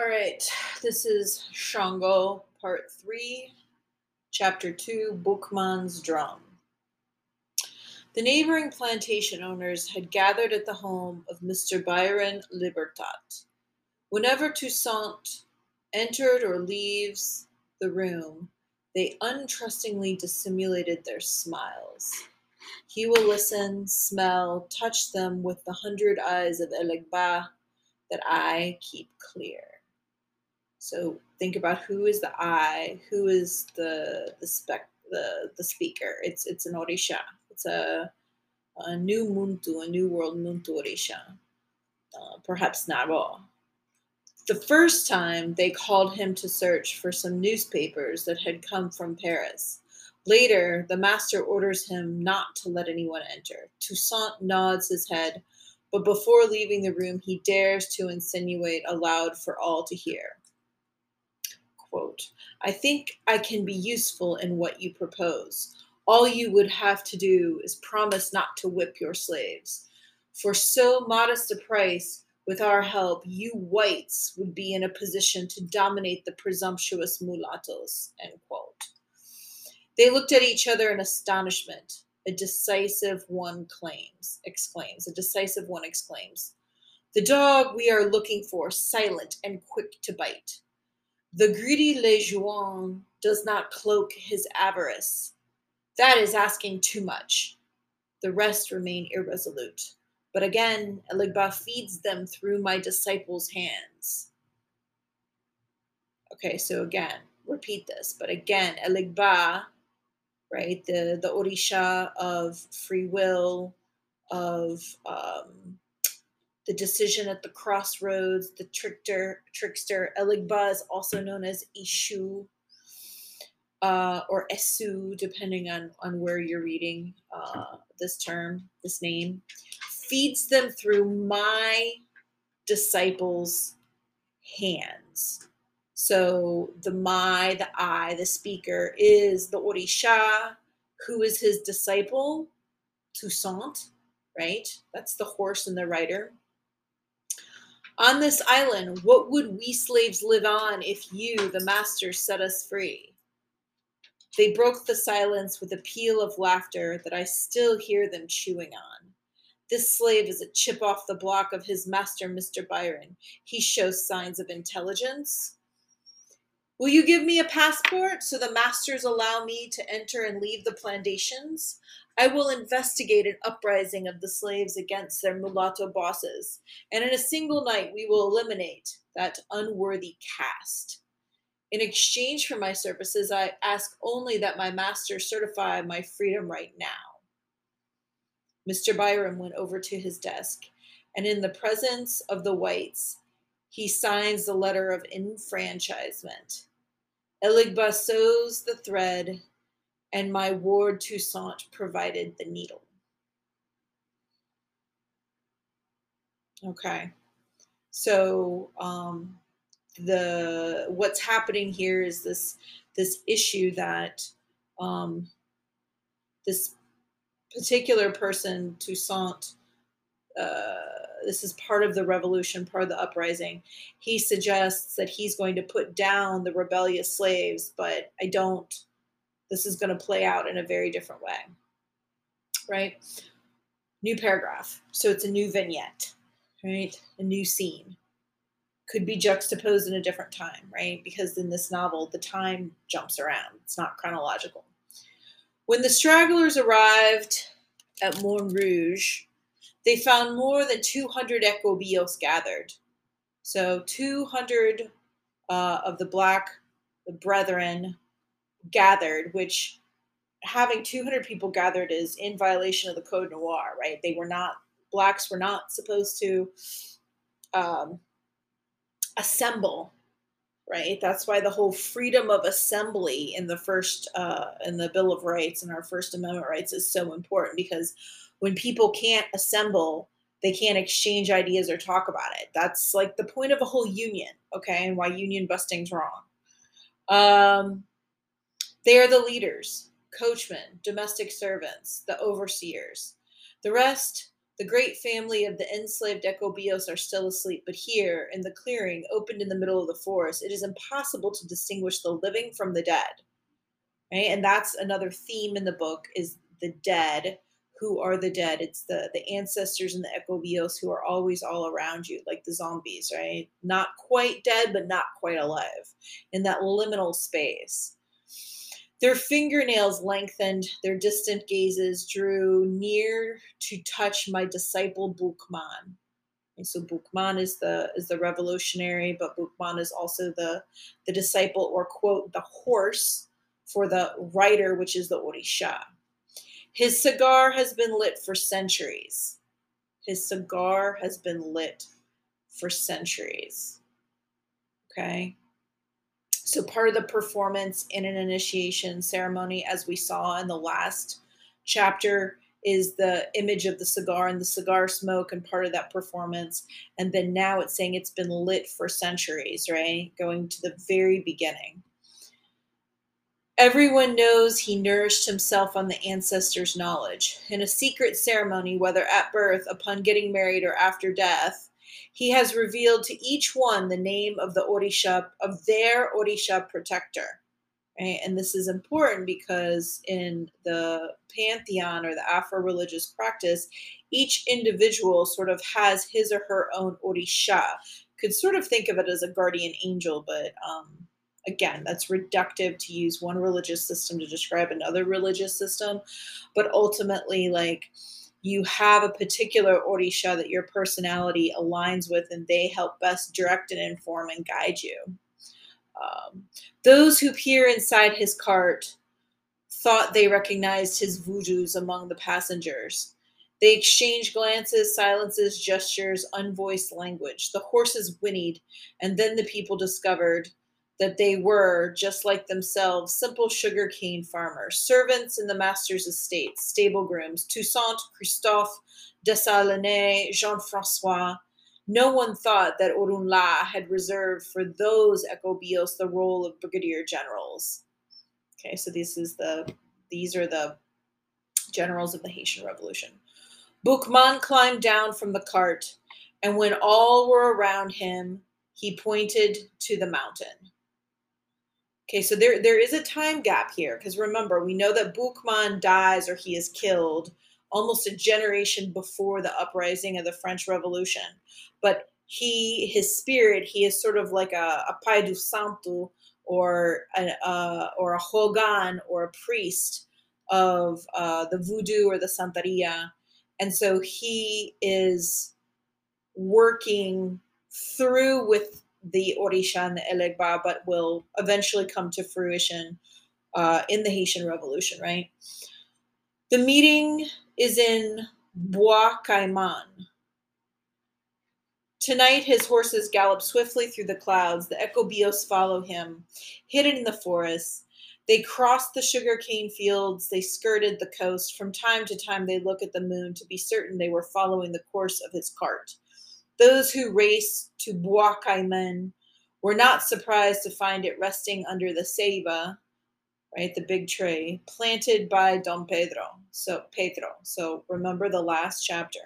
All right, this is Shango, part three, chapter two Boukman's Drum. The neighboring plantation owners had gathered at the home of Mr. Byron Libertat. Whenever Toussaint entered or leaves the room, they untrustingly dissimulated their smiles. He will listen, smell, touch them with the hundred eyes of Elegba that I keep clear. So think about who is the I, who is the the spec the the speaker. It's it's an orisha. It's a a new muntu, a new world muntu orisha. Uh, perhaps Naro. The first time they called him to search for some newspapers that had come from Paris. Later, the master orders him not to let anyone enter. Toussaint nods his head, but before leaving the room, he dares to insinuate aloud for all to hear. Quote, I think I can be useful in what you propose. All you would have to do is promise not to whip your slaves. For so modest a price, with our help, you whites would be in a position to dominate the presumptuous mulattoes. End quote. They looked at each other in astonishment. A decisive one claims, exclaims. A decisive one exclaims. The dog we are looking for, silent and quick to bite. The greedy Lejeune does not cloak his avarice. That is asking too much. The rest remain irresolute. But again, Eligba feeds them through my disciples' hands. Okay, so again, repeat this. But again, Eligba, right, the, the Orisha of free will, of um, the decision at the crossroads, the trickster, trickster. Eligba also known as Ishu uh, or Esu, depending on, on where you're reading uh, this term, this name, feeds them through my disciples' hands. So the my, the I, the speaker is the Orisha, who is his disciple, Toussaint, right? That's the horse and the rider. On this island, what would we slaves live on if you, the master, set us free? They broke the silence with a peal of laughter that I still hear them chewing on. This slave is a chip off the block of his master, Mr. Byron. He shows signs of intelligence. Will you give me a passport so the masters allow me to enter and leave the plantations? I will investigate an uprising of the slaves against their mulatto bosses, and in a single night we will eliminate that unworthy caste. In exchange for my services, I ask only that my master certify my freedom right now. Mr. Byram went over to his desk, and in the presence of the whites, he signs the letter of enfranchisement. Eligba sews the thread and my ward Toussaint provided the needle. Okay, so um, the what's happening here is this this issue that um, this particular person Toussaint. Uh, this is part of the revolution, part of the uprising. He suggests that he's going to put down the rebellious slaves, but I don't this is going to play out in a very different way. Right? New paragraph. So it's a new vignette, right? A new scene. Could be juxtaposed in a different time, right? Because in this novel, the time jumps around, it's not chronological. When the stragglers arrived at Montrouge, they found more than 200 Ecobios gathered. So 200 uh, of the black the brethren gathered, which having 200 people gathered is in violation of the Code Noir, right? They were not, blacks were not supposed to um, assemble, right? That's why the whole freedom of assembly in the first, uh, in the Bill of Rights and our First Amendment rights is so important because when people can't assemble, they can't exchange ideas or talk about it. That's like the point of a whole union, okay? And why union busting's wrong. Um, they are the leaders, coachmen, domestic servants, the overseers. The rest, The great family of the enslaved Ecobios are still asleep, but here, in the clearing, opened in the middle of the forest, it is impossible to distinguish the living from the dead. Right? And that's another theme in the book is the dead. Who are the dead? It's the the ancestors and the Ecobios who are always all around you, like the zombies, right? Not quite dead, but not quite alive, in that liminal space. Their fingernails lengthened, their distant gazes drew near to touch my disciple Boukman. And so Boukman is the is the revolutionary, but Boukman is also the the disciple or quote the horse for the writer, which is the Orisha. His cigar has been lit for centuries. His cigar has been lit for centuries. Okay. So, part of the performance in an initiation ceremony, as we saw in the last chapter, is the image of the cigar and the cigar smoke and part of that performance. And then now it's saying it's been lit for centuries, right? Going to the very beginning. Everyone knows he nourished himself on the ancestors' knowledge. In a secret ceremony, whether at birth, upon getting married, or after death, he has revealed to each one the name of the Orisha, of their Orisha protector. Right? And this is important because in the pantheon or the Afro religious practice, each individual sort of has his or her own Orisha. Could sort of think of it as a guardian angel, but um, again, that's reductive to use one religious system to describe another religious system. But ultimately, like, you have a particular orisha that your personality aligns with and they help best direct and inform and guide you. Um, those who peer inside his cart thought they recognized his voodoos among the passengers. They exchanged glances silences gestures unvoiced language. The horses whinnied and then the people discovered that they were, just like themselves, simple sugar cane farmers, servants in the master's estates, stable grooms, Toussaint, Christophe, Dessalines, Jean Francois. No one thought that Orunla had reserved for those Ecobios the role of brigadier generals. Okay, so this is the these are the generals of the Haitian Revolution. Boukman climbed down from the cart, and when all were around him, he pointed to the mountain. Okay, so there there is a time gap here because remember, we know that Boukman dies or he is killed almost a generation before the uprising of the French Revolution. But he his spirit, he is sort of like a, a Pai do Santo or a, uh, or a houngan or a priest of uh, the voodoo or the Santeria. And so he is working through with the Orisha and the Elegba, but will eventually come to fruition uh, in the Haitian Revolution, right? The meeting is in Bois Caiman. Tonight, his horses gallop swiftly through the clouds. The Ecobios follow him, hidden in the forest. They crossed the sugarcane fields. They skirted the coast. From time to time, they look at the moon to be certain they were following the course of his cart. Those who raced to Bois were not surprised to find it resting under the ceiba, right, the big tree, planted by Don Pedro. So Pedro. So remember the last chapter.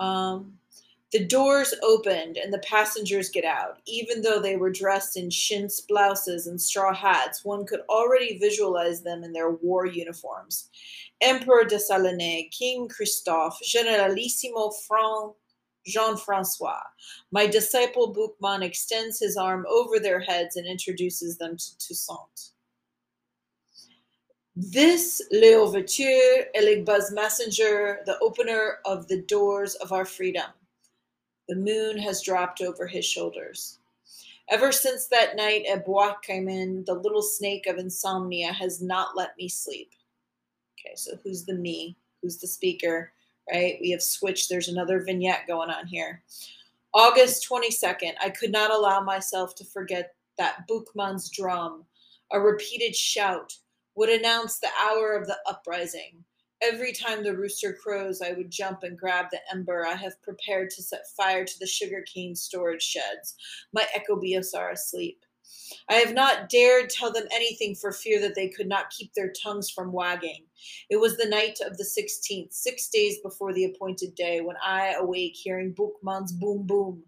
Um, the doors opened and the passengers get out. Even though they were dressed in chintz blouses and straw hats, one could already visualize them in their war uniforms. Emperor Dessalines, King Christophe, Generalissimo Franc Jean Francois. My disciple Boukman extends his arm over their heads and introduces them to Toussaint. This L'Ouverture, Elegba's messenger, the opener of the doors of our freedom. The moon has dropped over his shoulders. Ever since that night at Bois Caiman, the little snake of insomnia has not let me sleep. Okay, so who's the me? Who's the speaker? Right? We have switched. There's another vignette going on here. August 22nd, I could not allow myself to forget that Boukman's drum, a repeated shout, would announce the hour of the uprising. Every time the rooster crows, I would jump and grab the ember I have prepared to set fire to the sugarcane storage sheds. My ecobios are asleep. I have not dared tell them anything for fear that they could not keep their tongues from wagging. It was the night of the 16th, six days before the appointed day, when I awake hearing Boukman's boom boom.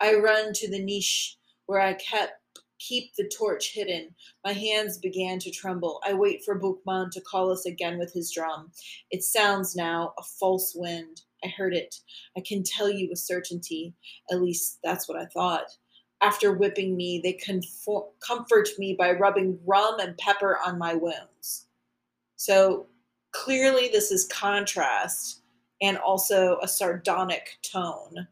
I run to the niche where I kept keep the torch hidden. My hands began to tremble. I wait for Boukman to call us again with his drum. It sounds now a false wind. I heard it. I can tell you with certainty. At least that's what I thought. After whipping me, they confor- comfort me by rubbing rum and pepper on my wounds. So clearly, this is contrast and also a sardonic tone.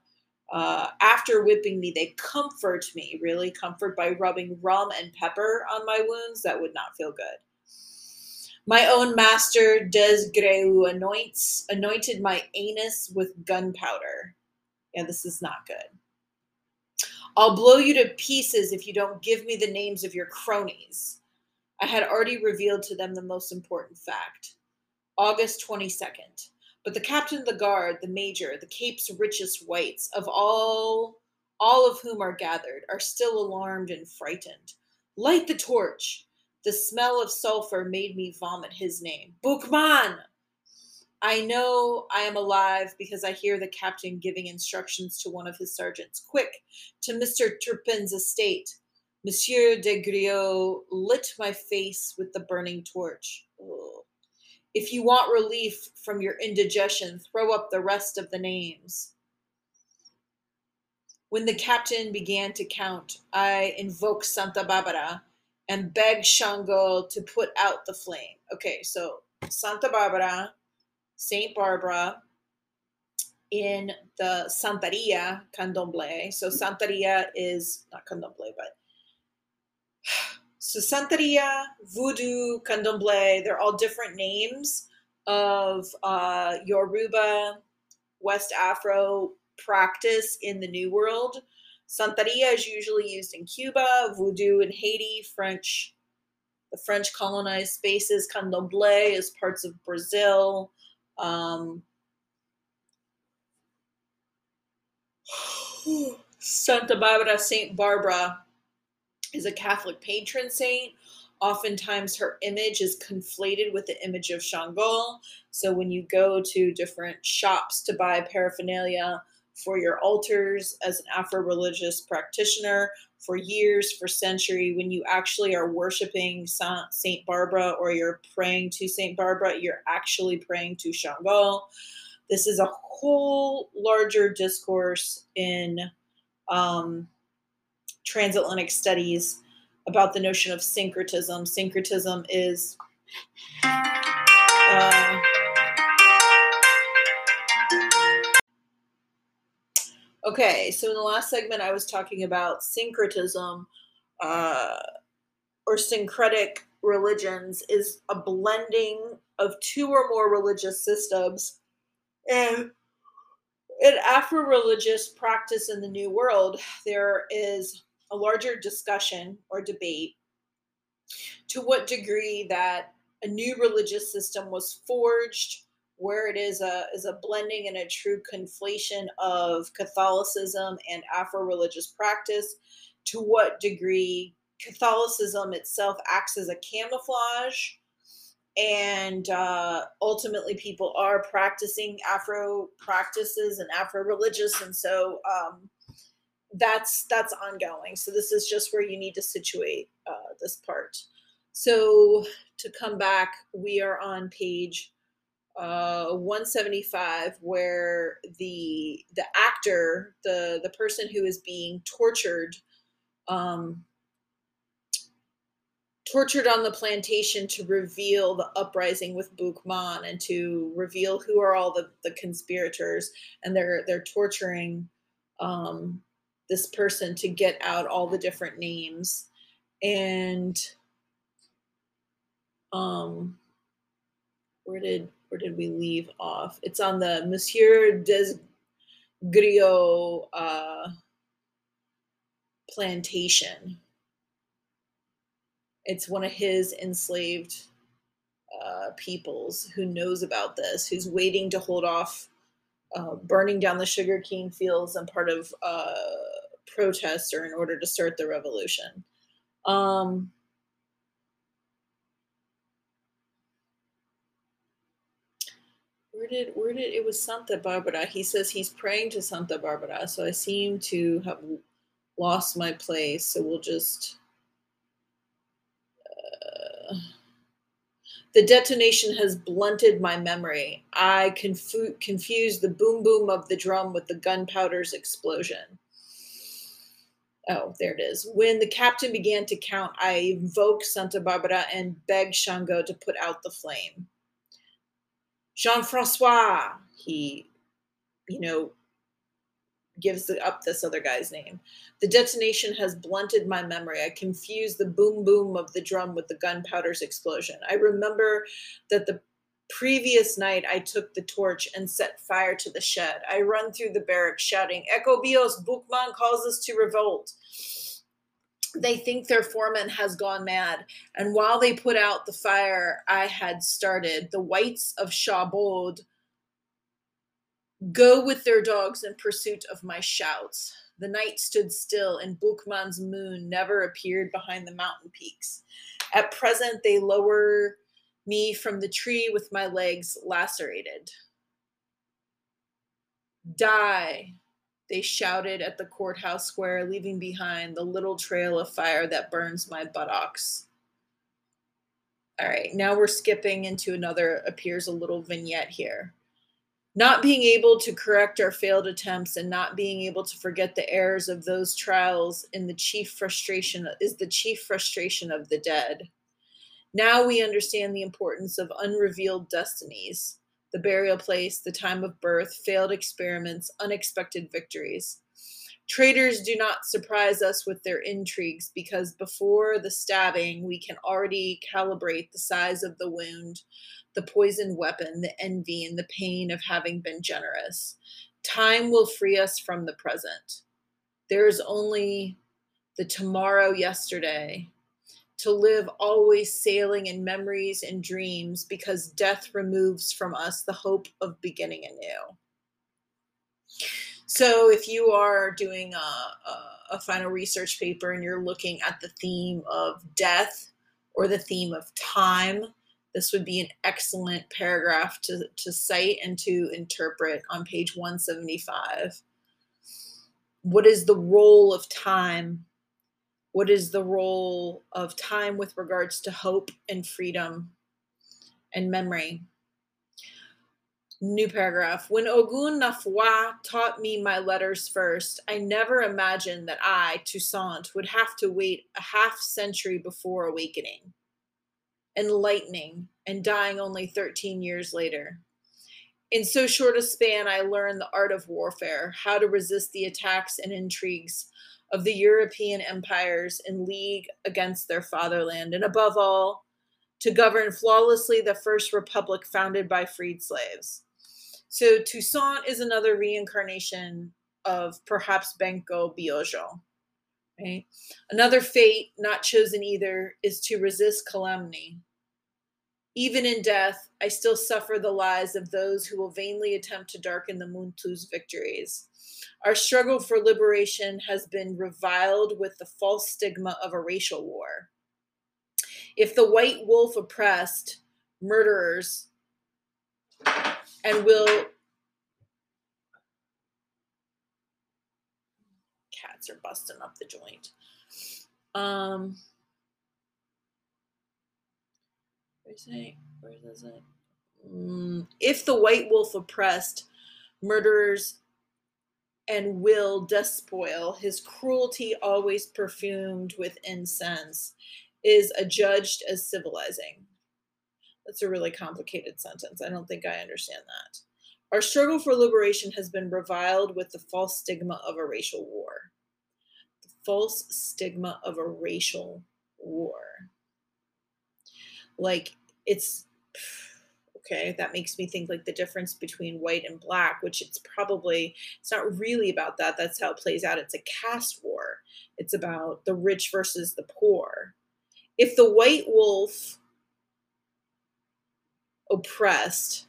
Uh, after whipping me, they comfort me, really comfort by rubbing rum and pepper on my wounds. That would not feel good. My own master Desgreu anoints anointed my anus with gunpowder. Yeah, this is not good. I'll blow you to pieces if you don't give me the names of your cronies. I had already revealed to them the most important fact. August 22nd. But the captain of the guard, the major, the Cape's richest whites, of all all of whom are gathered, are still alarmed and frightened. Light the torch. The smell of sulfur made me vomit his name. Boukman! I know I am alive because I hear the captain giving instructions to one of his sergeants. Quick, to Mr. Turpin's estate. Monsieur de Griot lit my face with the burning torch. If you want relief from your indigestion, throw up the rest of the names. When the captain began to count, I invoked Santa Barbara and begged Shango to put out the flame. Okay, so Santa Barbara Saint Barbara in the Santeria Candomblé. So Santeria is not Candomblé, but so Santeria, Voodoo, Candomblé, they're all different names of uh, Yoruba, West Afro practice in the New World. Santeria is usually used in Cuba, Voodoo in Haiti, French, the French colonized spaces. Candomblé is parts of Brazil, um, Santa Barbara, Saint Barbara is a Catholic patron saint. Oftentimes, her image is conflated with the image of Shango. So, when you go to different shops to buy paraphernalia for your altars as an Afro religious practitioner, for years, for century, when you actually are worshiping Saint Barbara or you're praying to Saint Barbara, you're actually praying to Shango. This is a whole larger discourse in um, transatlantic studies about the notion of syncretism. Syncretism is uh, Okay, so in the last segment, I was talking about syncretism uh, or syncretic religions is a blending of two or more religious systems. And in Afro religious practice in the New World, there is a larger discussion or debate to what degree that a new religious system was forged where it is a is a blending and a true conflation of Catholicism and Afro-religious practice. To what degree Catholicism itself acts as a camouflage, and uh, ultimately people are practicing Afro practices and Afro-religious, and so um, that's that's ongoing. So this is just where you need to situate uh, this part. So to come back, we are on page uh 175 where the the actor the the person who is being tortured um tortured on the plantation to reveal the uprising with Boukman and to reveal who are all the the conspirators and they're they're torturing um this person to get out all the different names. And um where did where did we leave off? It's on the Monsieur des Griot uh, plantation. It's one of his enslaved uh, peoples who knows about this, who's waiting to hold off uh, burning down the sugarcane fields and part of uh, protest or in order to start the revolution. Um, did where did it was Santa Barbara? He says he's praying to Santa Barbara, so I seem to have lost my place. So we'll just. Uh, the detonation has blunted my memory. I confu- confused the boom boom of the drum with the gunpowder's explosion. Oh, there it is. When the captain began to count, I invoked Santa Barbara and begged Shango to put out the flame. Jean Francois, he, you know, gives up this other guy's name. The detonation has blunted my memory. I confuse the boom boom of the drum with the gunpowder's explosion. I remember that the previous night I took the torch and set fire to the shed. I run through the barracks shouting, Ecobios, Boukman calls us to revolt. They think their foreman has gone mad. And while they put out the fire I had started, the whites of Chabod go with their dogs in pursuit of my shouts. The night stood still, and Boukman's moon never appeared behind the mountain peaks. At present, they lower me from the tree with my legs lacerated. Die, they shouted at the courthouse square, leaving behind the little trail of fire that burns my buttocks. All right, now we're skipping into another, appears a little vignette here. Not being able to correct our failed attempts and not being able to forget the errors of those trials in the chief frustration is the chief frustration of the dead. Now we understand the importance of unrevealed destinies, the burial place, the time of birth, failed experiments, unexpected victories. Traitors do not surprise us with their intrigues because before the stabbing, we can already calibrate the size of the wound, the poisoned weapon, the envy, and the pain of having been generous. Time will free us from the present. There is only the tomorrow yesterday to live always sailing in memories and dreams because death removes from us the hope of beginning anew. So, if you are doing a, a, a, final research paper and you're looking at the theme of death or the theme of time, this would be an excellent paragraph to, to cite and to interpret on page 175. What is the role of time what is the role of time with regards to hope and freedom and memory? New paragraph. When Ogun Nafwa taught me my letters first, I never imagined that I, Toussaint, would have to wait a half century before awakening, enlightening, and dying only 13 years later. In so short a span, I learned the art of warfare, how to resist the attacks and intrigues of the European empires in league against their fatherland, and above all, to govern flawlessly the first republic founded by freed slaves. So Toussaint is another reincarnation of perhaps Benko Biojo. Right? Another fate not chosen either is to resist calumny. Even in death, I still suffer the lies of those who will vainly attempt to darken the Muntu victories. Our struggle for liberation has been reviled with the false stigma of a racial war. If the white wolf oppressed murderers and will cats are busting up the joint. Um where's it? Where is it? Mm, if the white wolf oppressed murderers and will despoil, his cruelty always perfumed with incense, is adjudged as civilizing. That's a really complicated sentence. I don't think I understand that. Our struggle for liberation has been reviled with the false stigma of a racial war. The false stigma of a racial war. Like, it's okay that makes me think like the difference between white and black which it's probably it's not really about that that's how it plays out. It's a caste war. It's about the rich versus the poor. If the white wolf oppressed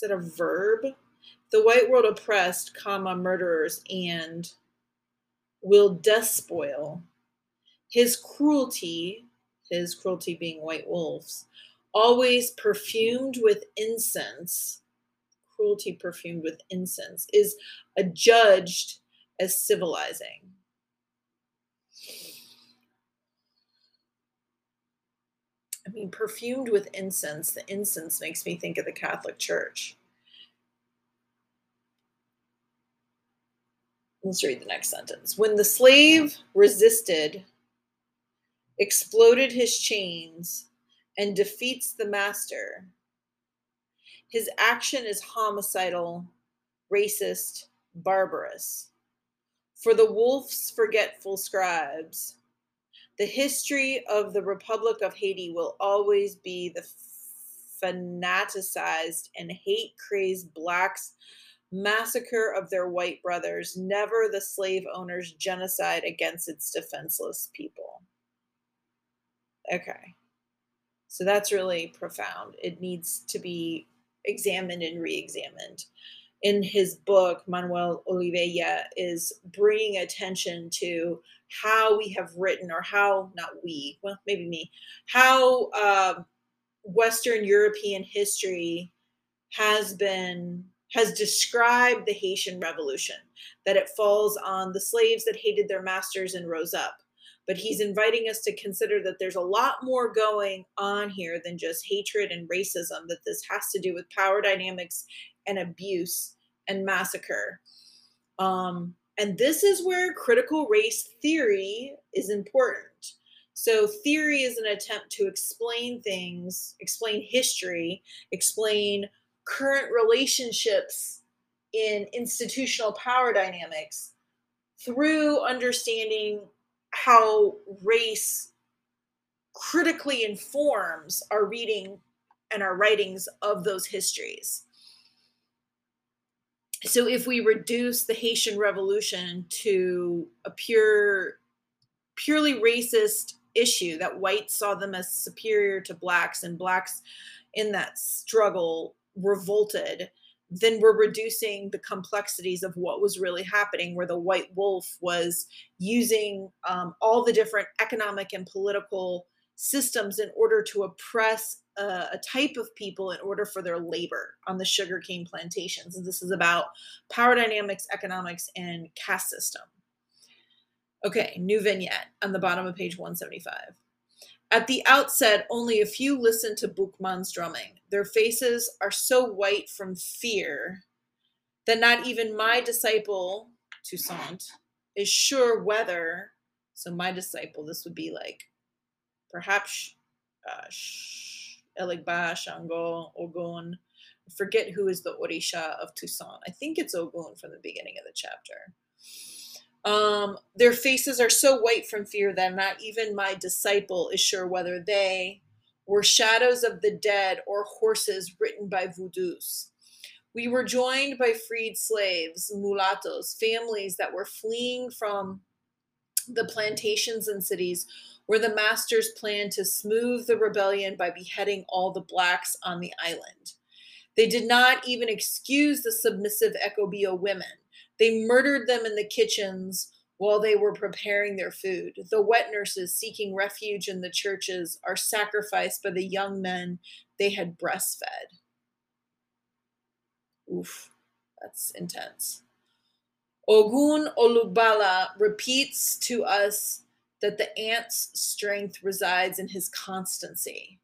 is that a verb? The white world oppressed comma murderers and will despoil his cruelty, his cruelty being white wolves, always perfumed with incense, cruelty perfumed with incense, is adjudged as civilizing. I mean, perfumed with incense, the incense makes me think of the Catholic Church. Let's read the next sentence. When the slave resisted, exploded his chains, and defeats the master, his action is homicidal, racist, barbarous. For the wolf's forgetful scribes, the history of the Republic of Haiti will always be the fanaticized and hate crazed blacks' massacre of their white brothers, never the slave owners' genocide against its defenseless people. Okay. So that's really profound. It needs to be examined and re examined in his book, Manuel Olivella is bringing attention to how we have written, or how, not we, well, maybe me, how uh, Western European history has been, has described the Haitian Revolution, that it falls on the slaves that hated their masters and rose up. But he's inviting us to consider that there's a lot more going on here than just hatred and racism, that this has to do with power dynamics and abuse and massacre. Um, and this is where critical race theory is important. So, theory is an attempt to explain things, explain history, explain current relationships in institutional power dynamics through understanding how race critically informs our reading and our writings of those histories. So if we reduce the Haitian Revolution to a pure, purely racist issue that whites saw them as superior to blacks and blacks in that struggle revolted, then we're reducing the complexities of what was really happening, where the white wolf was using um, all the different economic and political systems in order to oppress a, a, type of people in order for their labor on the sugarcane plantations. And this is about power dynamics, economics, and caste system. Okay, new vignette on the bottom of page 175. At the outset, only a few listen to Boukman's drumming. Their faces are so white from fear that not even my disciple, Toussaint, is sure whether, so my disciple, this would be like perhaps uh, Eligba, Shango, Ogun. I forget who is the Orisha of Toussaint. I think it's Ogun from the beginning of the chapter. Um, their faces are so white from fear that not even my disciple is sure whether they were shadows of the dead or horses written by voodoos. We were joined by freed slaves, mulattoes, families that were fleeing from the plantations and cities where the masters planned to smooth the rebellion by beheading all the blacks on the island. They did not even excuse the submissive Ekobio women. They murdered them in the kitchens while they were preparing their food. The wet nurses seeking refuge in the churches are sacrificed by the young men they had breastfed. Oof, that's intense. Ogun Olugbala repeats to us that the ant's strength resides in his constancy.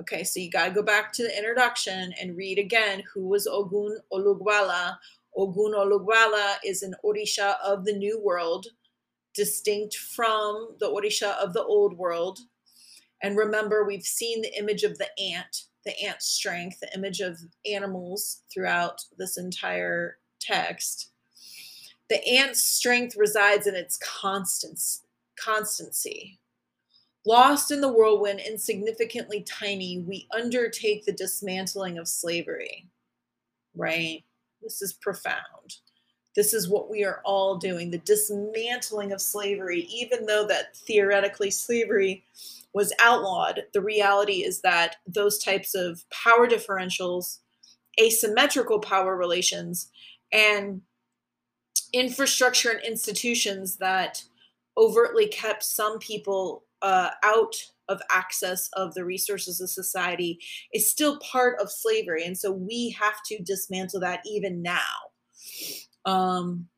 Okay, so you got to go back to the introduction and read again who was Ogun Olugbala. Ogun Olugbala is an Orisha of the New World, distinct from the Orisha of the Old World. And remember, we've seen the image of the ant, the ant strength, the image of animals throughout this entire text. The ant's strength resides in its constancy constancy. Lost in the whirlwind, insignificantly tiny, we undertake the dismantling of slavery. Right? This is profound. This is what we are all doing the dismantling of slavery, even though that theoretically slavery was outlawed. The reality is that those types of power differentials, asymmetrical power relations, and infrastructure and institutions that overtly kept some people uh, out of access of the resources of society is still part of slavery. And so we have to dismantle that even now. Um,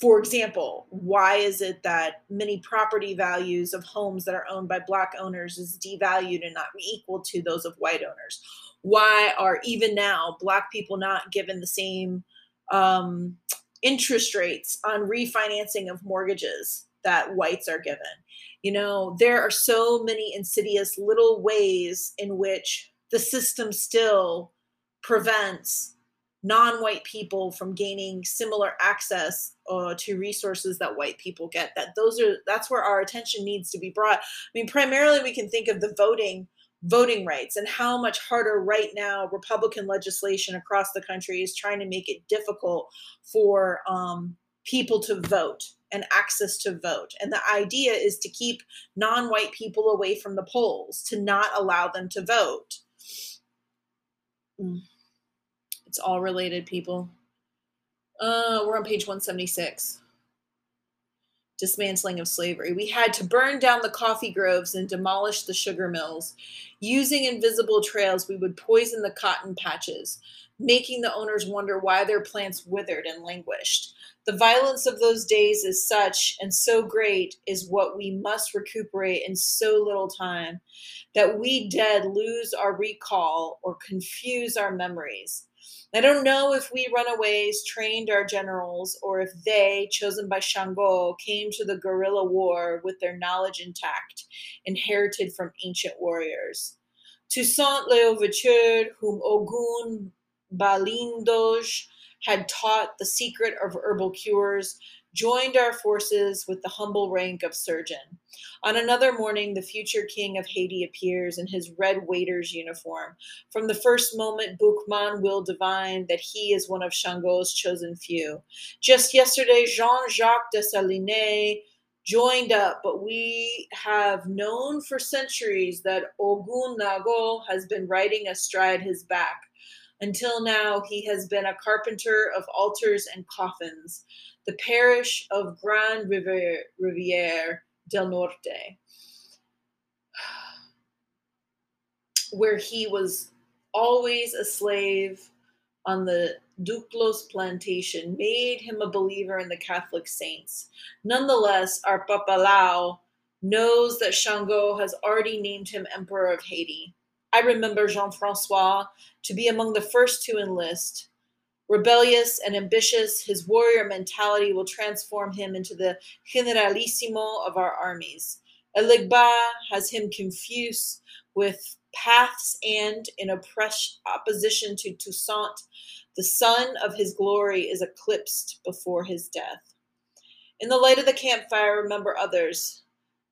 for example, why is it that many property values of homes that are owned by black owners is devalued and not equal to those of white owners? Why are even now black people not given the same um, interest rates on refinancing of mortgages that whites are given? You know, there are so many insidious little ways in which the system still prevents non-white people from gaining similar access uh, to resources that white people get that those are that's where our attention needs to be brought. I mean primarily we can think of the voting voting rights and how much harder right now republican legislation across the country is trying to make it difficult for um, people to vote and access to vote and the idea is to keep non-white people away from the polls to not allow them to vote mm. It's all related, people. Uh, we're on page 176. Dismantling of slavery. We had to burn down the coffee groves and demolish the sugar mills. Using invisible trails, we would poison the cotton patches, making the owners wonder why their plants withered and languished. The violence of those days is such and so great is what we must recuperate in so little time that we dead lose our recall or confuse our memories. I don't know if we runaways trained our generals or if they, chosen by Shango, came to the guerrilla war with their knowledge intact, inherited from ancient warriors. Toussaint Louverture, whom Ogun Balindoge had taught the secret of herbal cures, joined our forces with the humble rank of surgeon. On another morning, the future king of Haiti appears in his red waiter's uniform. From the first moment, Boukman will divine that he is one of Shango's chosen few. Just yesterday, Jean Jacques Dessalines joined up, but we have known for centuries that Ogun Nago has been riding astride his back. Until now, he has been a carpenter of altars and coffins the parish of Grand Riviere del Norte, where he was always a slave on the Duclos plantation, made him a believer in the Catholic saints. Nonetheless, our Papalao knows that Shango has already named him Emperor of Haiti. I remember Jean Francois to be among the first to enlist. Rebellious and ambitious, his warrior mentality will transform him into the generalissimo of our armies. Eligba has him confused with paths and, in opposition to Toussaint, the sun of his glory is eclipsed before his death. In the light of the campfire, remember others.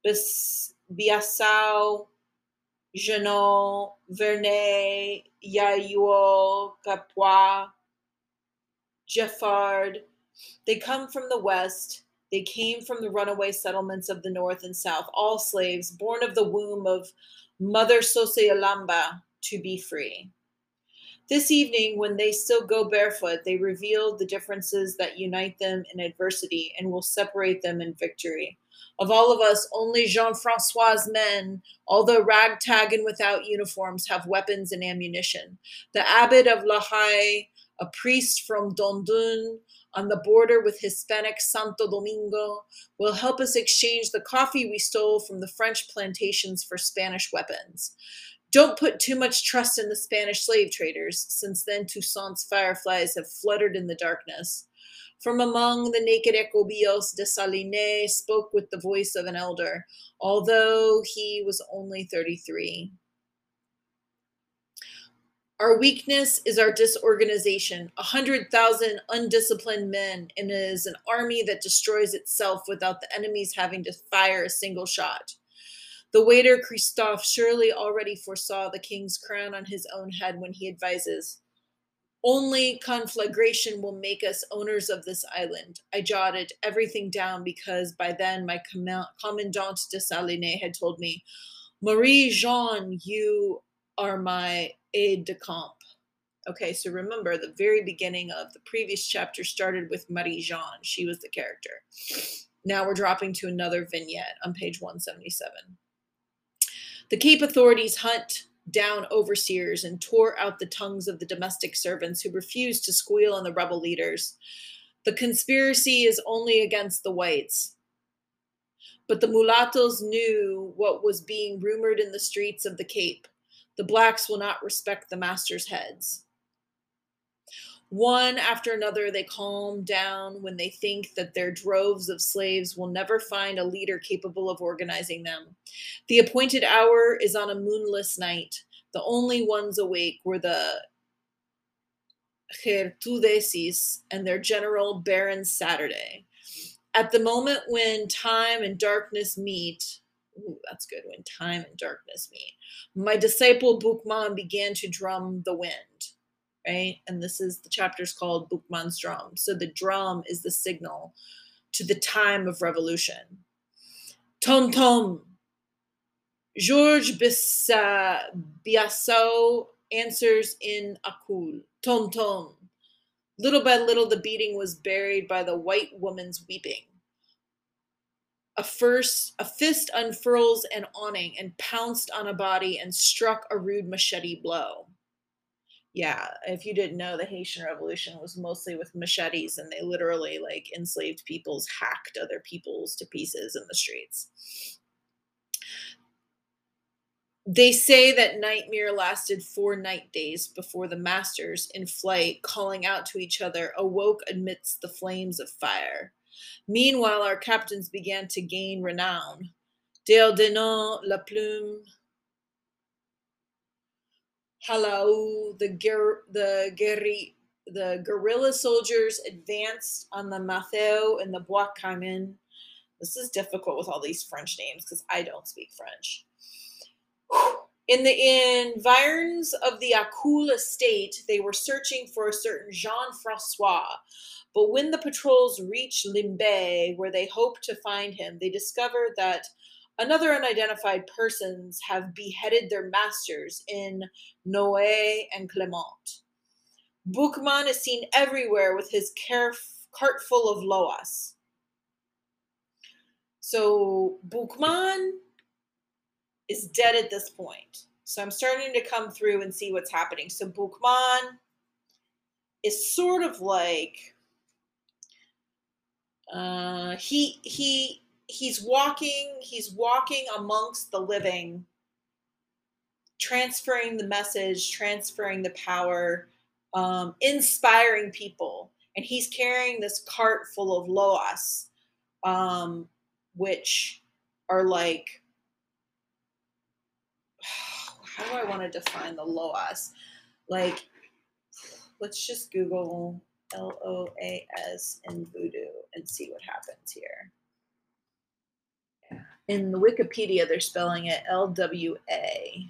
Biassou, Jeannot, Vernet, Yayuo, Capois, Geffrard. They come from the west. They came from the runaway settlements of the north and south, all slaves, born of the womb of Mother Sosealamba to be free. This evening, when they still go barefoot, they reveal the differences that unite them in adversity and will separate them in victory. Of all of us, only Jean Francois' men, although ragtag and without uniforms, have weapons and ammunition. The abbot of La Haye a priest from Dondon on the border with Hispanic Santo Domingo, will help us exchange the coffee we stole from the French plantations for Spanish weapons. Don't put too much trust in the Spanish slave traders, since then Toussaint's fireflies have fluttered in the darkness. From among the naked Ecobios, Dessalines spoke with the voice of an elder, although he was only 33. Our weakness is our disorganization. A hundred thousand undisciplined men, and it is an army that destroys itself without the enemies having to fire a single shot. The waiter Christophe surely already foresaw the king's crown on his own head when he advises, Only conflagration will make us owners of this island. I jotted everything down because by then my commandant Dessalines had told me, Marie Jean, you are my aide de camp. Okay, so remember the very beginning of the previous chapter started with Marie Jean. She was the character. Now we're dropping to another vignette on page 177. The Cape authorities hunt down overseers and tore out the tongues of the domestic servants who refused to squeal on the rebel leaders. The conspiracy is only against the whites. But the mulattoes knew what was being rumored in the streets of the Cape. The blacks will not respect the master's heads. One after another, they calm down when they think that their droves of slaves will never find a leader capable of organizing them. The appointed hour is on a moonless night. The only ones awake were the Gertudesis and their general Baron Saturday. At the moment when time and darkness meet, ooh, that's good, when time and darkness meet, my disciple Boukman began to drum the wind right? And this is the chapter's called Boukman's drum. So the drum is the signal to the time of revolution. Tom tom. Georges Biassou answers in Acul. Tom tom. Little by little, the beating was buried by the white woman's weeping. A first, a fist unfurls an awning and pounced on a body and struck a rude machete blow yeah, if you didn't know, the Haitian Revolution was mostly with machetes, and they literally like enslaved peoples, hacked other peoples to pieces in the streets. They say that nightmare lasted four night days before the masters, in flight, calling out to each other, awoke amidst the flames of fire. Meanwhile, our captains began to gain renown. Deordenant, La Plume, Hello, the guer- the guerri- the guerrilla soldiers advanced on the Matheu and the Bois Caïman. This is difficult with all these French names because I don't speak French. In the environs of the Acul estate, they were searching for a certain Jean Francois. But when the patrols reached Limbe, where they hoped to find him, they discovered that Another unidentified persons have beheaded their masters in Noé and Clement. Boukman is seen everywhere with his cart full of loas. So Boukman is dead at this point. So I'm starting to come through and see what's happening. So Boukman is sort of like uh, he he he's walking he's walking amongst the living transferring the message transferring the power um, inspiring people. And he's carrying this cart full of loas um, which are like how do i want to define the loas like let's just google l-o-a-s in voodoo and see what happens here in the Wikipedia, they're spelling it L W A.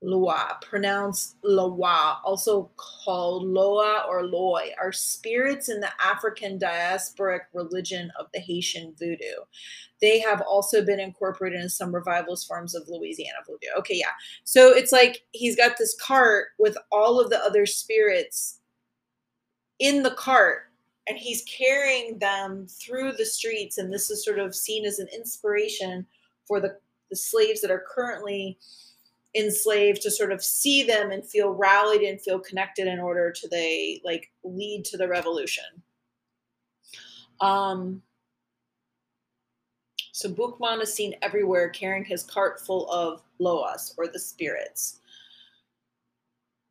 Loa, pronounced Loa, also called Loa or Loi, are spirits in the African diasporic religion of the Haitian voodoo. They have also been incorporated in some revivalist forms of Louisiana voodoo. Okay, yeah. So it's like he's got this cart with all of the other spirits in the cart and he's carrying them through the streets and this is sort of seen as an inspiration for the, the slaves that are currently enslaved to sort of see them and feel rallied and feel connected in order to they like lead to the revolution. Um so Boukman is seen everywhere carrying his cart full of loas or the spirits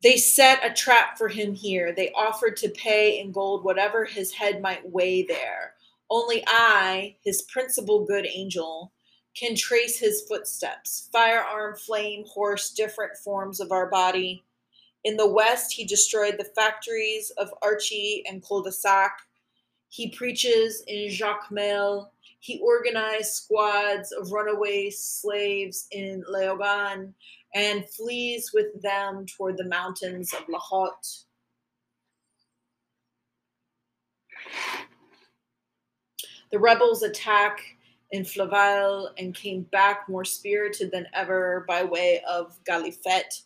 they set a trap for him here. They offered to pay in gold whatever his head might weigh there. Only I, his principal good angel, can trace his footsteps firearm, flame, horse, different forms of our body. In the west, he destroyed the factories of Archie and Cul de Sac. He preaches in Jacmel. He organized squads of runaway slaves in Léogâne and flees with them toward the mountains of La Haute. The rebels attack in Flaville and came back more spirited than ever by way of Galifet.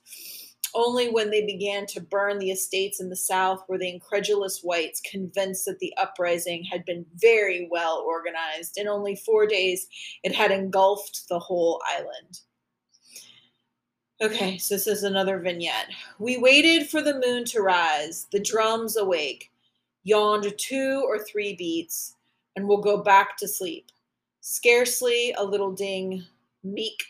Only when they began to burn the estates in the south were the incredulous whites convinced that the uprising had been very well organized. In only four days, it had engulfed the whole island. Okay, so this is another vignette. We waited for the moon to rise, the drums awake, yawned two or three beats, and will go back to sleep. Scarcely a little ding, meek,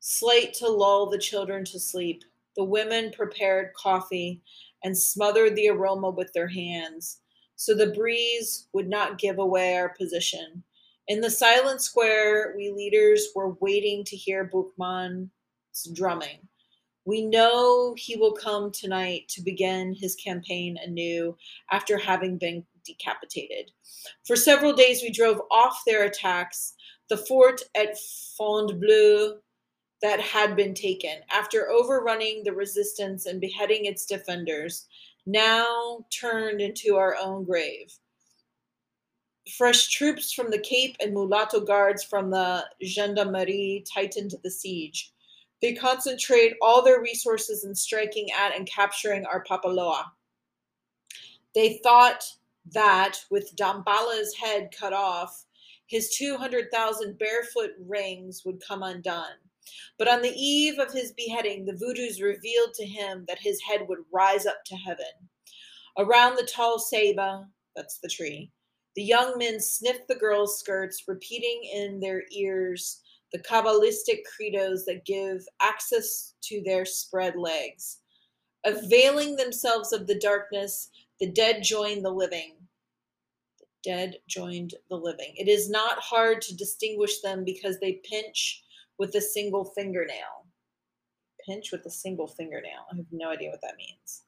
slight to lull the children to sleep. The women prepared coffee and smothered the aroma with their hands, so the breeze would not give away our position. In the silent square, we leaders were waiting to hear Boukman's drumming. We know he will come tonight to begin his campaign anew after having been decapitated. For several days, we drove off their attacks. The fort at Fontainebleau that had been taken, after overrunning the resistance and beheading its defenders, now turned into our own grave. Fresh troops from the Cape and mulatto guards from the Gendarmerie tightened the siege. They concentrate all their resources in striking at and capturing our Papaloa. They thought that, with Dambala's head cut off, his 200,000 barefoot rings would come undone. But on the eve of his beheading, the voodoos revealed to him that his head would rise up to heaven. Around the tall ceiba, that's the tree, the young men sniffed the girls' skirts, repeating in their ears the Kabbalistic credos that give access to their spread legs. Availing themselves of the darkness, the dead join the living. The dead joined the living. It is not hard to distinguish them because they pinch with a single fingernail. Pinch with a single fingernail. I have no idea what that means.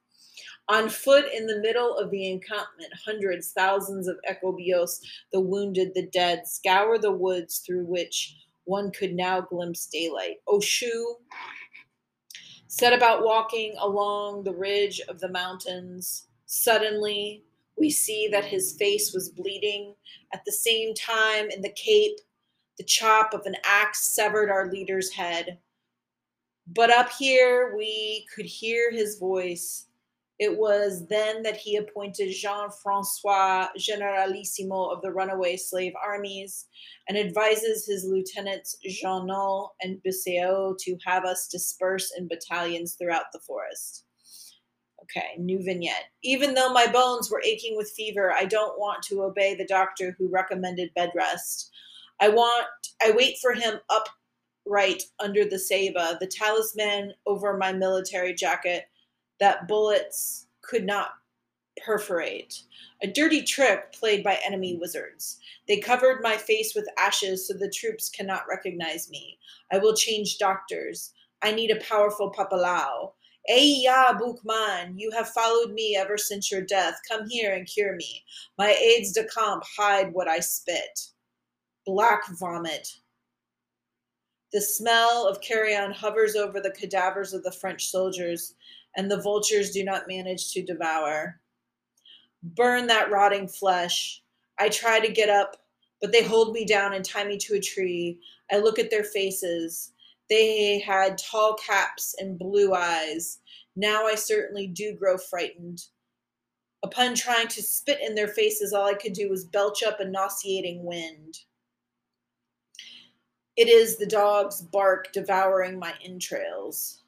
On foot in the middle of the encampment, hundreds, thousands of ecobios, the wounded, the dead, scour the woods through which one could now glimpse daylight. Oh, Oshu set about walking along the ridge of the mountains. Suddenly, we see that his face was bleeding. At the same time, in the cape, the chop of an axe severed our leader's head. But up here, we could hear his voice. It was then that he appointed Jean Francois Generalissimo of the runaway slave armies and advises his lieutenants Jeannot and Biassou to have us disperse in battalions throughout the forest. Okay, new vignette. Even though my bones were aching with fever, I don't want to obey the doctor who recommended bed rest. I want I wait for him upright under the ceiba, the talisman over my military jacket that bullets could not perforate. A dirty trick played by enemy wizards. They covered my face with ashes so the troops cannot recognize me. I will change doctors. I need a powerful papalao. ya, Boukman, you have followed me ever since your death. Come here and cure me. My aides de camp hide what I spit black vomit. The smell of carrion hovers over the cadavers of the French soldiers, and the vultures do not manage to devour. Burn that rotting flesh. I try to get up, but they hold me down and tie me to a tree. I look at their faces. They had tall caps and blue eyes. Now I certainly do grow frightened. Upon trying to spit in their faces, all I could do was belch up a nauseating wind. It is the dog's bark devouring my entrails.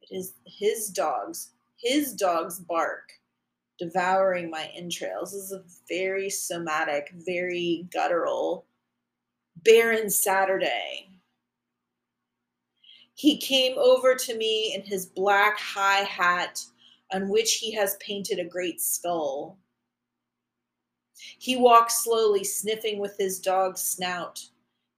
It is his dog's, his dog's bark devouring my entrails. This is a very somatic, very guttural, Baron Saturday. He came over to me in his black high hat on which he has painted a great skull. He walks slowly, sniffing with his dog's snout.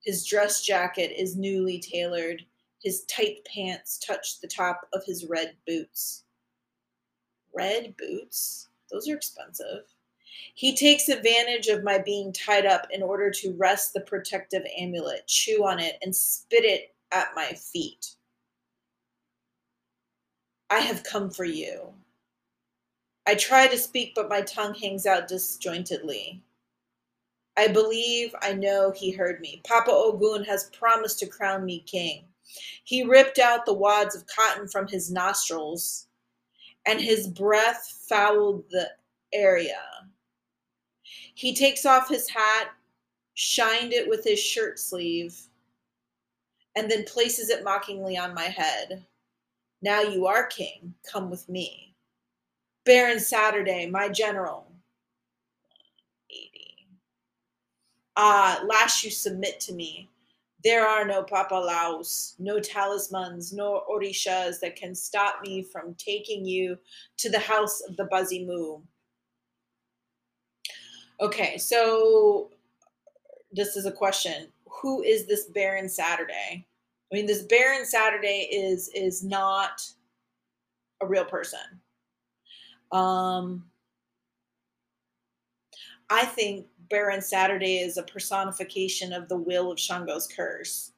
His dress jacket is newly tailored. His tight pants touch the top of his red boots. Red boots? Those are expensive. He takes advantage of my being tied up in order to wrest the protective amulet, chew on it, and spit it at my feet. I have come for you. I try to speak, but my tongue hangs out disjointedly. I believe I know he heard me. Papa Ogun has promised to crown me king. He ripped out the wads of cotton from his nostrils, and his breath fouled the area. He takes off his hat, shined it with his shirt sleeve, and then places it mockingly on my head. Now you are king. Come with me. Baron Saturday, my general. Ah, last you submit to me. There are no papalaos, no talismans, nor orishas that can stop me from taking you to the house of the Bazimu. Okay, so this is a question. Who is this Baron Saturday? I mean, this Baron Saturday is is not a real person. Um, I think Baron Saturday is a personification of the will of Shango's curse.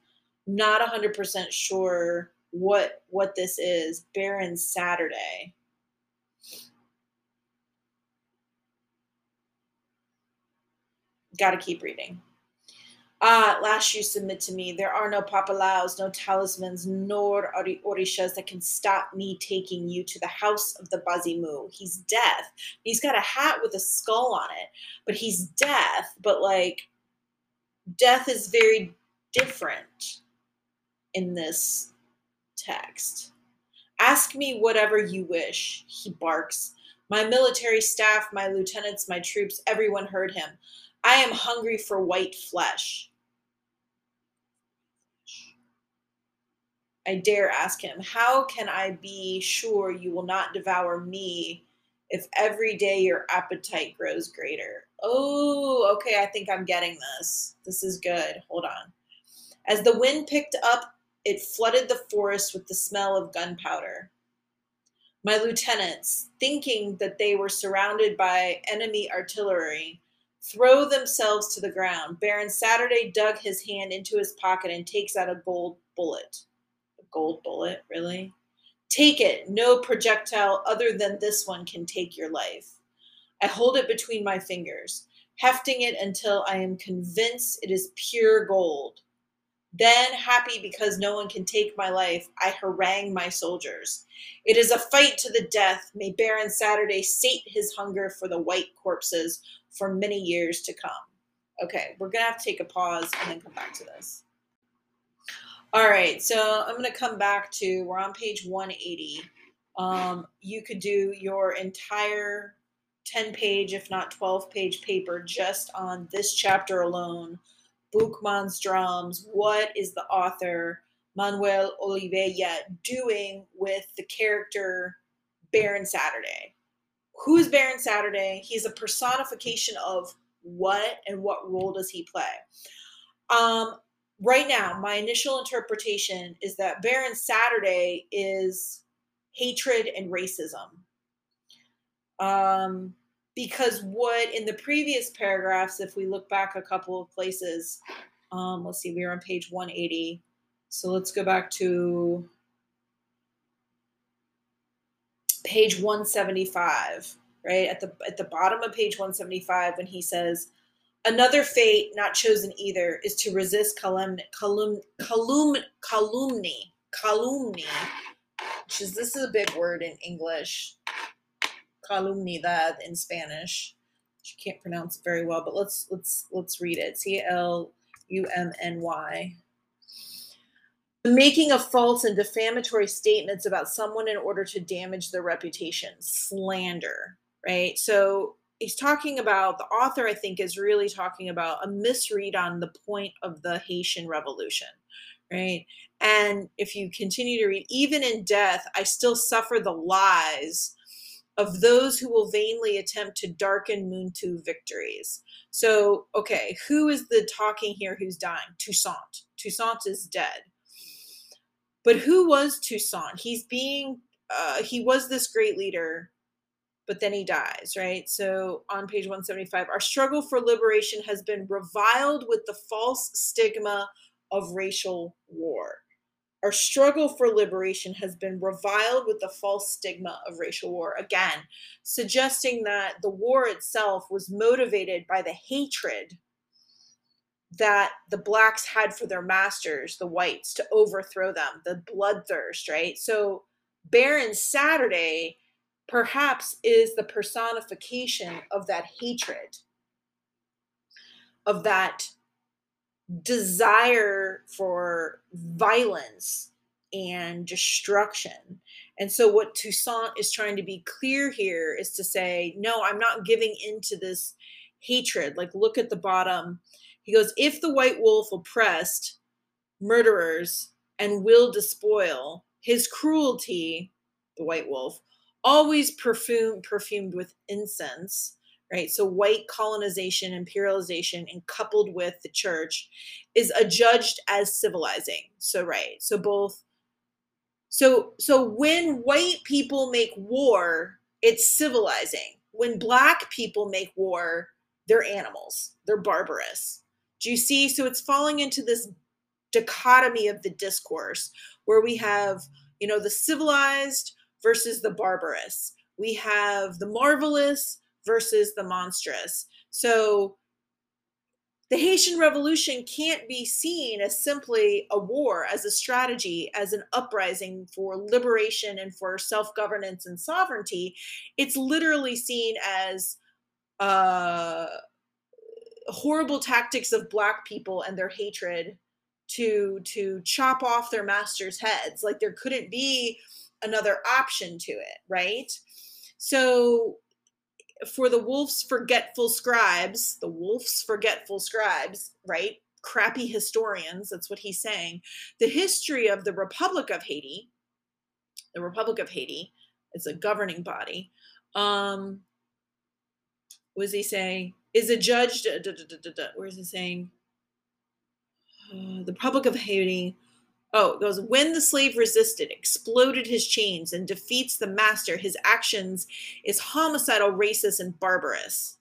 Not 100% sure what what this is. Baron Saturday. Got to keep reading. Ah, at last you submit to me. There are no papalaos, no talismans, nor orishas that can stop me taking you to the house of the Bazimu. He's death. He's got a hat with a skull on it, but he's death. But like, death is very different in this text. Ask me whatever you wish, he barks. My military staff, my lieutenants, my troops, everyone heard him. I am hungry for white flesh. I dare ask him, How can I be sure you will not devour me if every day your appetite grows greater? Oh, okay, I think I'm getting this. This is good. Hold on. As the wind picked up, it flooded the forest with the smell of gunpowder. My lieutenants, thinking that they were surrounded by enemy artillery, throw themselves to the ground. Baron Saturday dug his hand into his pocket and takes out a gold bullet gold bullet, really? Take it. No projectile other than this one can take your life. I hold it between my fingers, hefting it until I am convinced it is pure gold. Then, happy because no one can take my life, I harangue my soldiers. It is a fight to the death. May Baron Saturday sate his hunger for the white corpses for many years to come. Okay, we're going to have to take a pause and then come back to this. All right, so I'm going to come back to, we're on page 180. Um, you could do your entire 10 page, if not 12 page paper just on this chapter alone. Boukman's drums. What is the author, Manuel Olivella, doing with the character Baron Saturday? Who's Baron Saturday? He's a personification of what and what role does he play? Um, right now, my initial interpretation is that Baron Saturday is hatred and racism. Um, because what in the previous paragraphs, if we look back a couple of places, um, let's see, we are on page 180. So let's go back to page 175, right? At the at the bottom of page 175, when he says, Another fate not chosen either is to resist calum, calum, calum, calumny, calumny, which is this is a big word in English, calumnidad in Spanish. She can't pronounce it very well, but let's let's let's read it. C L U M N Y. The making of false and defamatory statements about someone in order to damage their reputation, slander, right? So he's talking about the author i think is really talking about a misread on the point of the haitian revolution right? And if you continue to read even in death i still suffer the lies of those who will vainly attempt to darken muntu victories. So okay who is the talking here who's dying? Toussaint. Toussaint is dead. But who was toussaint? He's being uh, he was this great leader but then he dies, right? So on page 175, our struggle for liberation has been reviled with the false stigma of racial war. Our struggle for liberation has been reviled with the false stigma of racial war. Again, suggesting that the war itself was motivated by the hatred that the blacks had for their masters, the whites, to overthrow them, the bloodthirst, right? So Baron Saturday perhaps is the personification of that hatred, of that desire for violence and destruction. And so, what Toussaint is trying to be clear here is to say, no, I'm not giving into this hatred. Like, look at the bottom. He goes, if the white wolf oppressed murderers and will despoil, his cruelty, the white wolf, always perfumed perfumed with incense right? So white colonization imperialization and coupled with the church is adjudged as civilizing. So right so both so so when white people make war it's civilizing. When black people make war they're animals. They're barbarous. Do you see? So it's falling into this dichotomy of the discourse where we have you know the civilized versus the barbarous. We have the marvelous versus the monstrous. So the Haitian Revolution can't be seen as simply a war, as a strategy, as an uprising for liberation and for self governance and sovereignty. It's literally seen as uh, horrible tactics of Black people and their hatred to to chop off their masters' heads. Like there couldn't be another option to it, right? So for the wolf's forgetful scribes, the wolf's forgetful scribes, right? Crappy historians, that's what he's saying. The history of the Republic of Haiti, the Republic of Haiti, is a governing body. Um, was he saying? Is a judge? Where is he saying? Uh, the Republic of Haiti Oh, it goes, when the slave resisted, exploded his chains, and defeats the master, his actions is homicidal, racist, and barbarous.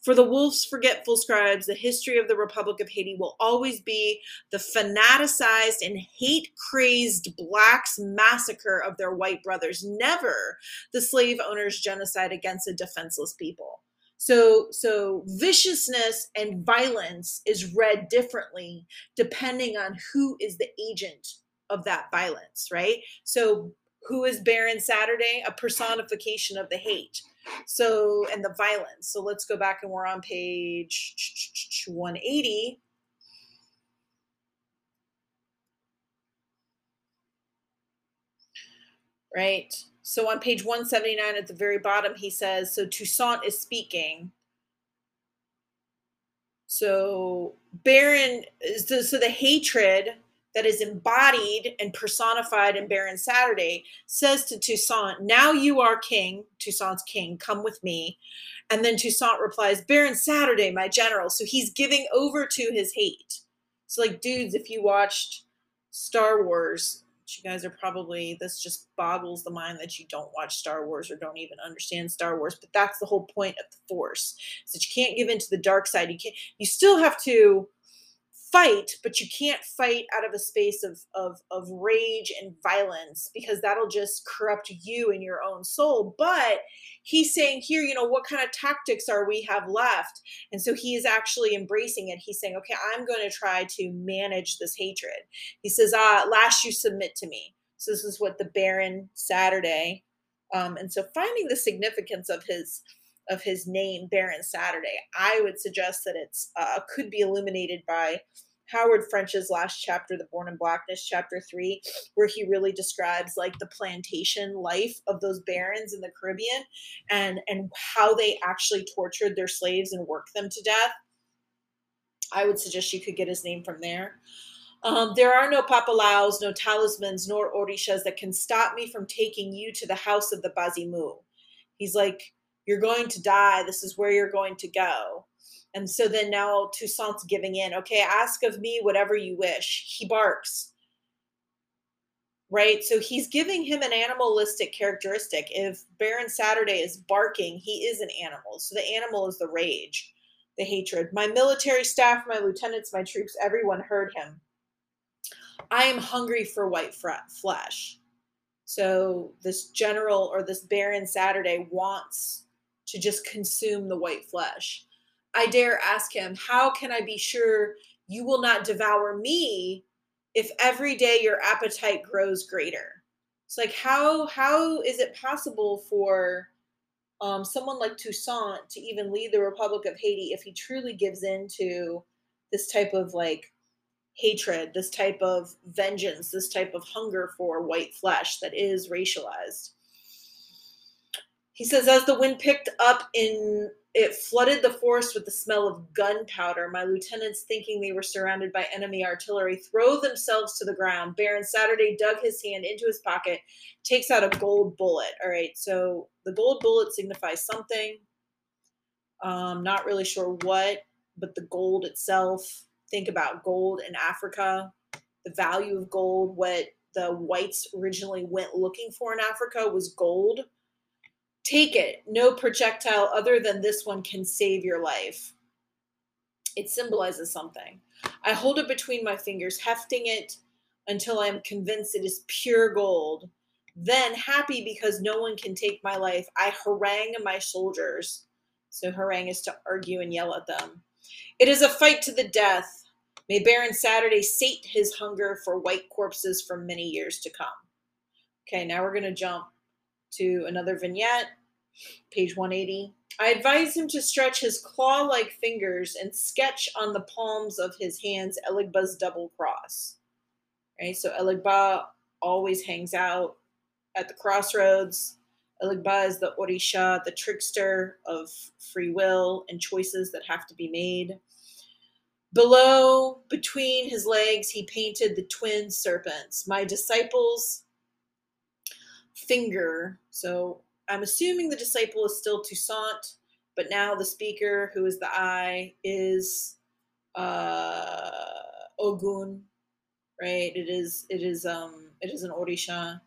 For the wolf's forgetful scribes, the history of the Republic of Haiti will always be the fanaticized and hate crazed blacks' massacre of their white brothers, never the slave owners' genocide against a defenseless people. So so viciousness and violence is read differently depending on who is the agent of that violence, right? So who is Baron Saturday? A personification of the hate. So and the violence. So let's go back and we're on page 180. Right? So on page 179 at the very bottom, he says, so Toussaint is speaking. So Baron, so, so the hatred that is embodied and personified in Baron Saturday says to Toussaint, now you are king, Toussaint's king, come with me. And then Toussaint replies, Baron Saturday, my general. So he's giving over to his hate. So like dudes, if you watched Star Wars, you guys are probably this just boggles the mind that you don't watch Star Wars or don't even understand Star Wars. But that's the whole point of the Force, is that you can't give in to the dark side. You can't. You still have to fight, but you can't fight out of a space of, of, of rage and violence because that'll just corrupt you and your own soul. But he's saying here, you know, what kind of tactics are we have left? And so he is actually embracing it. He's saying, okay, I'm going to try to manage this hatred. He says, ah, at last you submit to me. So this is what the Baron Saturday. Um, and so finding the significance of his of his name, Baron Saturday. I would suggest that it's uh, could be illuminated by Howard French's last chapter, The Born in Blackness, chapter three, where he really describes like the plantation life of those barons in the Caribbean and and how they actually tortured their slaves and worked them to death. I would suggest you could get his name from there. Um, there are no papalaos, no talismans, nor orishas that can stop me from taking you to the house of the Bazimu. He's like, you're going to die. This is where you're going to go. And so then now Toussaint's giving in. Okay, ask of me whatever you wish. He barks. Right? So he's giving him an animalistic characteristic. If Baron Saturday is barking, he is an animal. So the animal is the rage, the hatred. My military staff, my lieutenants, my troops, everyone heard him. I am hungry for white flesh. So this general or this Baron Saturday wants to just consume the white flesh. I dare ask him, How can I be sure you will not devour me if every day your appetite grows greater? It's like how how is it possible for um, someone like Toussaint to even lead the Republic of Haiti if he truly gives in to this type of like hatred, this type of vengeance, this type of hunger for white flesh that is racialized. He says, as the wind picked up in it flooded the forest with the smell of gunpowder. My lieutenants, thinking they were surrounded by enemy artillery, throw themselves to the ground. Baron Saturday dug his hand into his pocket, takes out a gold bullet. All right, so the gold bullet signifies something. Um, not really sure what, but the gold itself. Think about gold in Africa, the value of gold, what the whites originally went looking for in Africa was gold Take it. No projectile other than this one can save your life. It symbolizes something. I hold it between my fingers, hefting it until I am convinced it is pure gold. Then, happy because no one can take my life, I harangue my soldiers. So, harangue is to argue and yell at them. It is a fight to the death. May Baron Saturday sate his hunger for white corpses for many years to come. Okay, now we're going to jump to another vignette, page 180. I advise him to stretch his claw like fingers and sketch on the palms of his hands Eligba's double cross. Right, so Eligba always hangs out at the crossroads. Eligba is the Orisha, the trickster of free will and choices that have to be made. Below, between his legs, he painted the twin serpents. My disciples finger. So I'm assuming the disciple is still Toussaint, but now the speaker, who is the eye, is uh, Ogun, right? It is it is um it is an Orisha.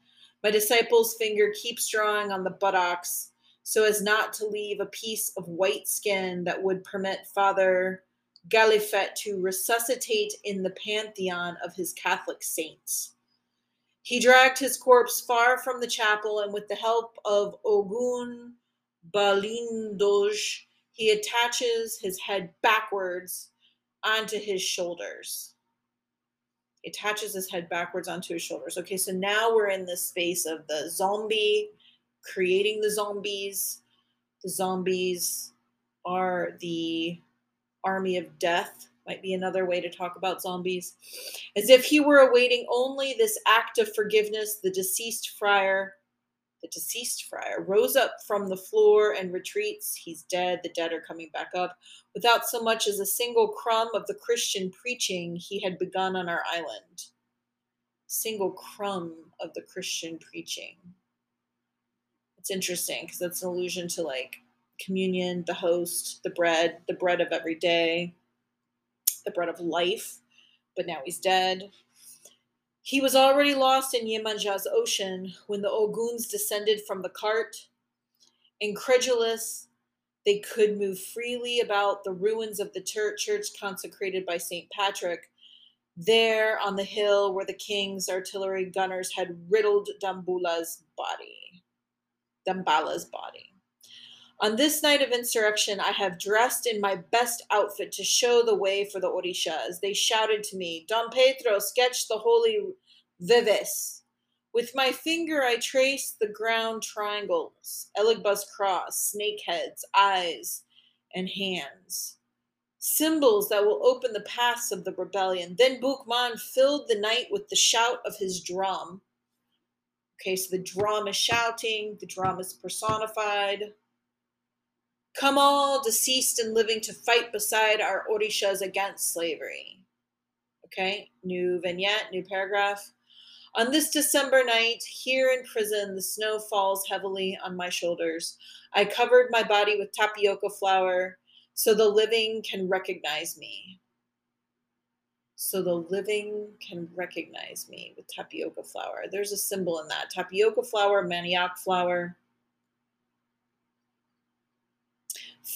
My disciple's finger keeps drawing on the buttocks so as not to leave a piece of white skin that would permit Father Galifet to resuscitate in the pantheon of his Catholic saints. He dragged his corpse far from the chapel, and with the help of Ogun Balindoj, he attaches his head backwards onto his shoulders. He attaches his head backwards onto his shoulders. Okay, so now we're in this space of the zombie, creating the zombies. The zombies are the army of death might be another way to talk about zombies. As if he were awaiting only this act of forgiveness, the deceased friar, the deceased friar, rose up from the floor and retreats. He's dead. The dead are coming back up without so much as a single crumb of the Christian preaching he had begun on our island. Single crumb of the Christian preaching. It's interesting because that's an allusion to like communion, the host, the bread, the bread of every day the bread of life, but now he's dead. He was already lost in Yemanja's ocean when the Oguns descended from the cart. Incredulous, they could move freely about the ruins of the church consecrated by St. Patrick. There on the hill where the king's artillery gunners had riddled Dambula's body. Dambala's body. On this night of insurrection, I have dressed in my best outfit to show the way for the Orishas. They shouted to me, Don Pedro, sketch the holy Vives. With my finger, I traced the ground triangles, Eligba's cross, snake heads, eyes, and hands. Symbols that will open the paths of the rebellion. Then Boukman filled the night with the shout of his drum. Okay, so the drum is shouting, the drum is personified. Come all deceased and living to fight beside our Orishas against slavery. Okay, new vignette, new paragraph. On this December night, here in prison, the snow falls heavily on my shoulders. I covered my body with tapioca flour so the living can recognize me. So the living can recognize me with tapioca flour. There's a symbol in that tapioca flour, manioc flour.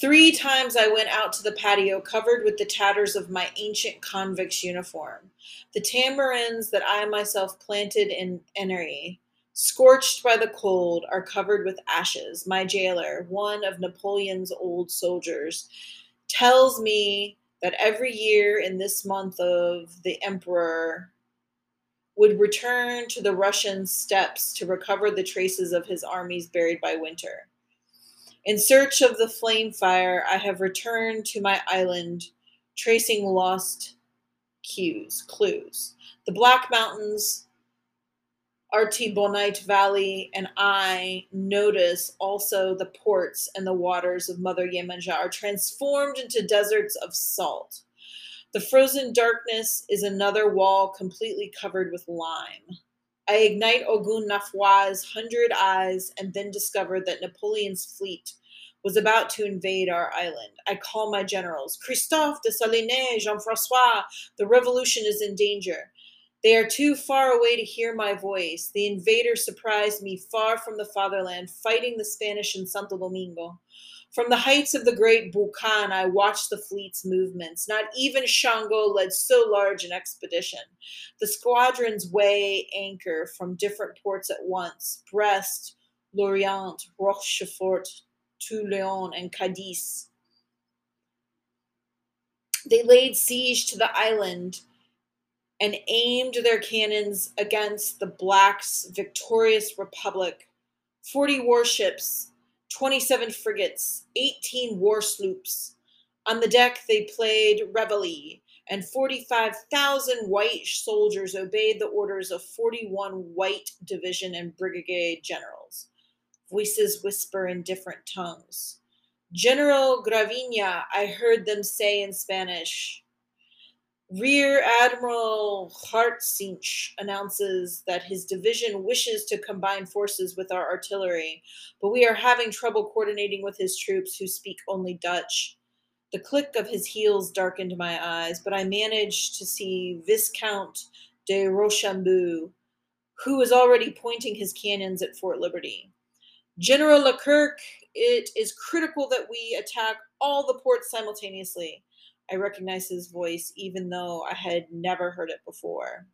Three times I went out to the patio covered with the tatters of my ancient convict's uniform. The tamarins that I myself planted in Ennery, scorched by the cold, are covered with ashes. My jailer, one of Napoleon's old soldiers, tells me that every year in this month of the emperor would return to the Russian steppes to recover the traces of his armies buried by winter. In search of the flame fire, I have returned to my island, tracing lost cues, clues. The Black Mountains, Artibonite Valley, and I notice also the ports and the waters of Mother Yemanja are transformed into deserts of salt. The frozen darkness is another wall completely covered with lime. I ignite Ogun Nafwa's hundred eyes and then discover that Napoleon's fleet was about to invade our island. I call my generals Christophe, Dessalines, Jean Francois, the revolution is in danger. They are too far away to hear my voice. The invaders surprised me far from the fatherland, fighting the Spanish in Santo Domingo. From the heights of the great Bukan, I watched the fleet's movements. Not even Shango led so large an expedition. The squadrons weigh anchor from different ports at once Brest, Lorient, Rochefort, Toulon, and Cadiz. They laid siege to the island and aimed their cannons against the Blacks' victorious republic. 40 warships, 27 frigates, 18 war sloops. On the deck, they played reveille, and 45,000 white soldiers obeyed the orders of 41 white division and brigade generals. Voices whisper in different tongues. General Gravina, I heard them say in Spanish. Rear Admiral Hartsinck announces that his division wishes to combine forces with our artillery, but we are having trouble coordinating with his troops who speak only Dutch. The click of his heels darkened my eyes, but I managed to see Viscount de Rochambeau, who was already pointing his cannons at Fort Liberty. General Leclerc, it is critical that we attack all the ports simultaneously. I recognized his voice even though I had never heard it before.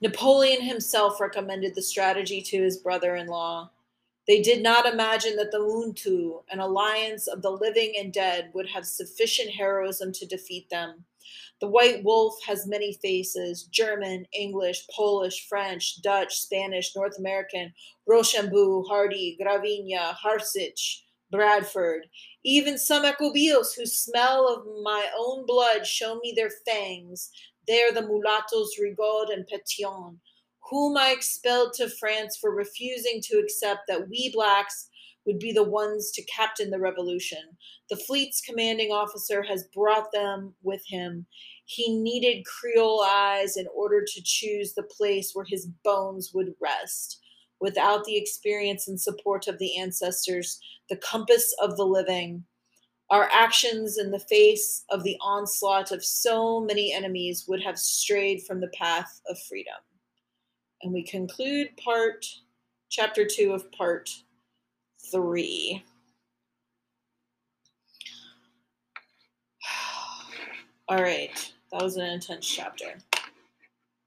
Napoleon himself recommended the strategy to his brother in law. They did not imagine that the Muntu, an alliance of the living and dead, would have sufficient heroism to defeat them. The white wolf has many faces German, English, Polish, French, Dutch, Spanish, North American, Rochambeau, Hardy, Gravina, Harsich, Bradford. Even some Ecobios who smell of my own blood show me their fangs. They are the mulattoes Rigaud and Petion, whom I expelled to France for refusing to accept that we blacks would be the ones to captain the revolution. The fleet's commanding officer has brought them with him. He needed Creole eyes in order to choose the place where his bones would rest. Without the experience and support of the ancestors, the compass of the living, our actions in the face of the onslaught of so many enemies would have strayed from the path of freedom. And we conclude part chapter 2 of part three. All right, that was an intense chapter.